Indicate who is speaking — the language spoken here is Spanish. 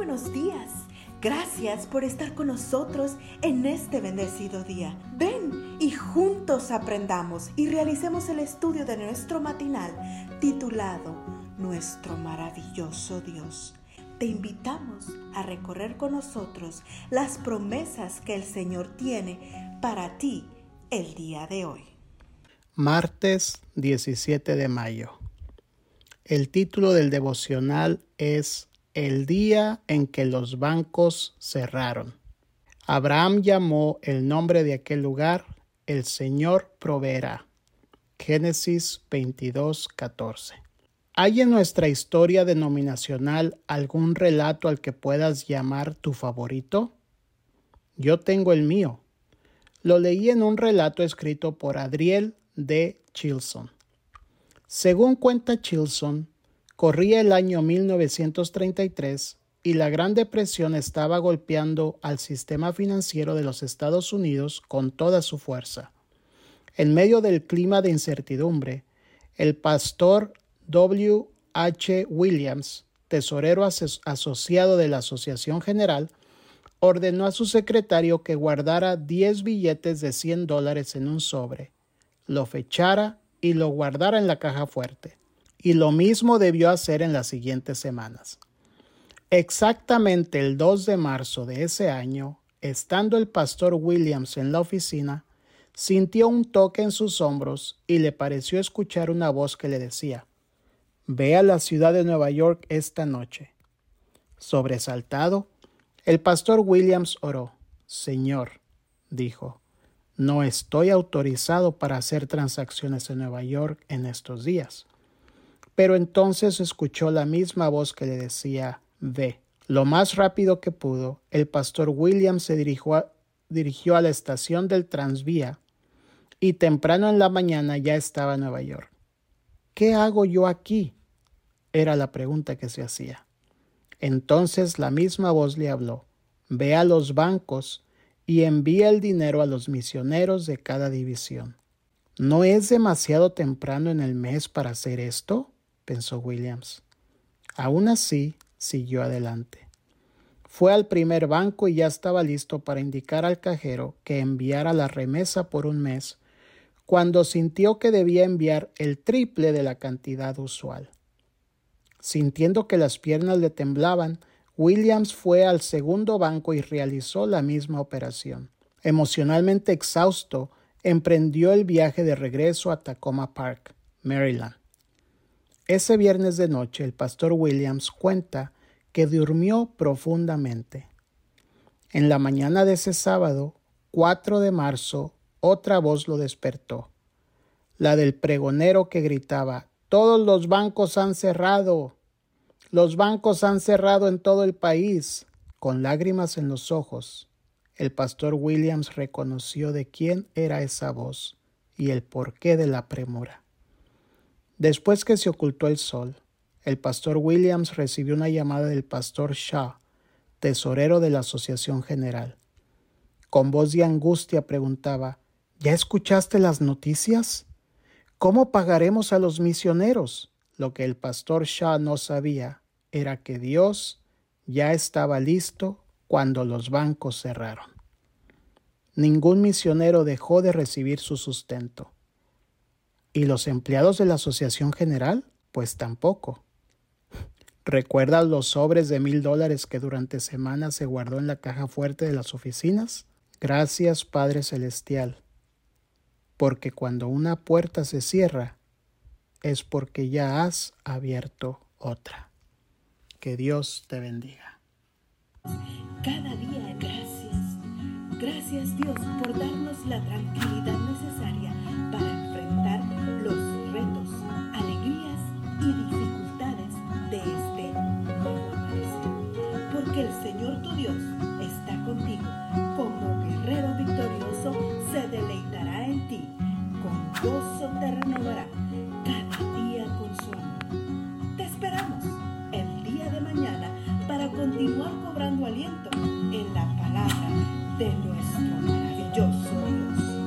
Speaker 1: buenos días. Gracias por estar con nosotros en este bendecido día. Ven y juntos aprendamos y realicemos el estudio de nuestro matinal titulado Nuestro maravilloso Dios. Te invitamos a recorrer con nosotros las promesas que el Señor tiene para ti el día de hoy.
Speaker 2: Martes 17 de mayo. El título del devocional es El día en que los bancos cerraron. Abraham llamó el nombre de aquel lugar El Señor proveerá. Génesis 22, 14. ¿Hay en nuestra historia denominacional algún relato al que puedas llamar tu favorito? Yo tengo el mío. Lo leí en un relato escrito por Adriel D. Chilson. Según cuenta Chilson, corría el año 1933 y la Gran Depresión estaba golpeando al sistema financiero de los Estados Unidos con toda su fuerza. En medio del clima de incertidumbre, el pastor W. H. Williams, tesorero asociado de la Asociación General, ordenó a su secretario que guardara 10 billetes de 100 dólares en un sobre, lo fechara y lo guardara en la caja fuerte. Y lo mismo debió hacer en las siguientes semanas. Exactamente el 2 de marzo de ese año, estando el pastor Williams en la oficina, sintió un toque en sus hombros y le pareció escuchar una voz que le decía Ve a la ciudad de Nueva York esta noche. Sobresaltado, el pastor Williams oró. Señor, dijo, no estoy autorizado para hacer transacciones en Nueva York en estos días. Pero entonces escuchó la misma voz que le decía, ve. Lo más rápido que pudo, el pastor Williams se dirigió a, dirigió a la estación del Transvía y temprano en la mañana ya estaba en Nueva York. ¿Qué hago yo aquí? era la pregunta que se hacía. Entonces la misma voz le habló, ve a los bancos y envía el dinero a los misioneros de cada división. ¿No es demasiado temprano en el mes para hacer esto? Pensó Williams. Aún así, siguió adelante. Fue al primer banco y ya estaba listo para indicar al cajero que enviara la remesa por un mes, cuando sintió que debía enviar el triple de la cantidad usual. Sintiendo que las piernas le temblaban, Williams fue al segundo banco y realizó la misma operación. Emocionalmente exhausto, emprendió el viaje de regreso a Tacoma Park, Maryland. Ese viernes de noche el pastor Williams cuenta que durmió profundamente. En la mañana de ese sábado, 4 de marzo, otra voz lo despertó, la del pregonero que gritaba todos los bancos han cerrado. Los bancos han cerrado en todo el país. Con lágrimas en los ojos, el pastor Williams reconoció de quién era esa voz y el porqué de la premura. Después que se ocultó el sol, el pastor Williams recibió una llamada del pastor Shaw, tesorero de la Asociación General. Con voz de angustia preguntaba ¿Ya escuchaste las noticias? ¿Cómo pagaremos a los misioneros? Lo que el pastor Shaw no sabía era que Dios ya estaba listo cuando los bancos cerraron. Ningún misionero dejó de recibir su sustento. ¿Y los empleados de la Asociación General? Pues tampoco. ¿Recuerdas los sobres de mil dólares que durante semanas se guardó en la caja fuerte de las oficinas? Gracias, Padre Celestial porque cuando una puerta se cierra es porque ya has abierto otra. Que Dios te bendiga.
Speaker 1: Cada día gracias. Gracias Dios por darnos la tranquilidad necesaria gozo te renovará cada día con su amor. Te esperamos el día de mañana para continuar cobrando aliento en la palabra de nuestro maravilloso Dios.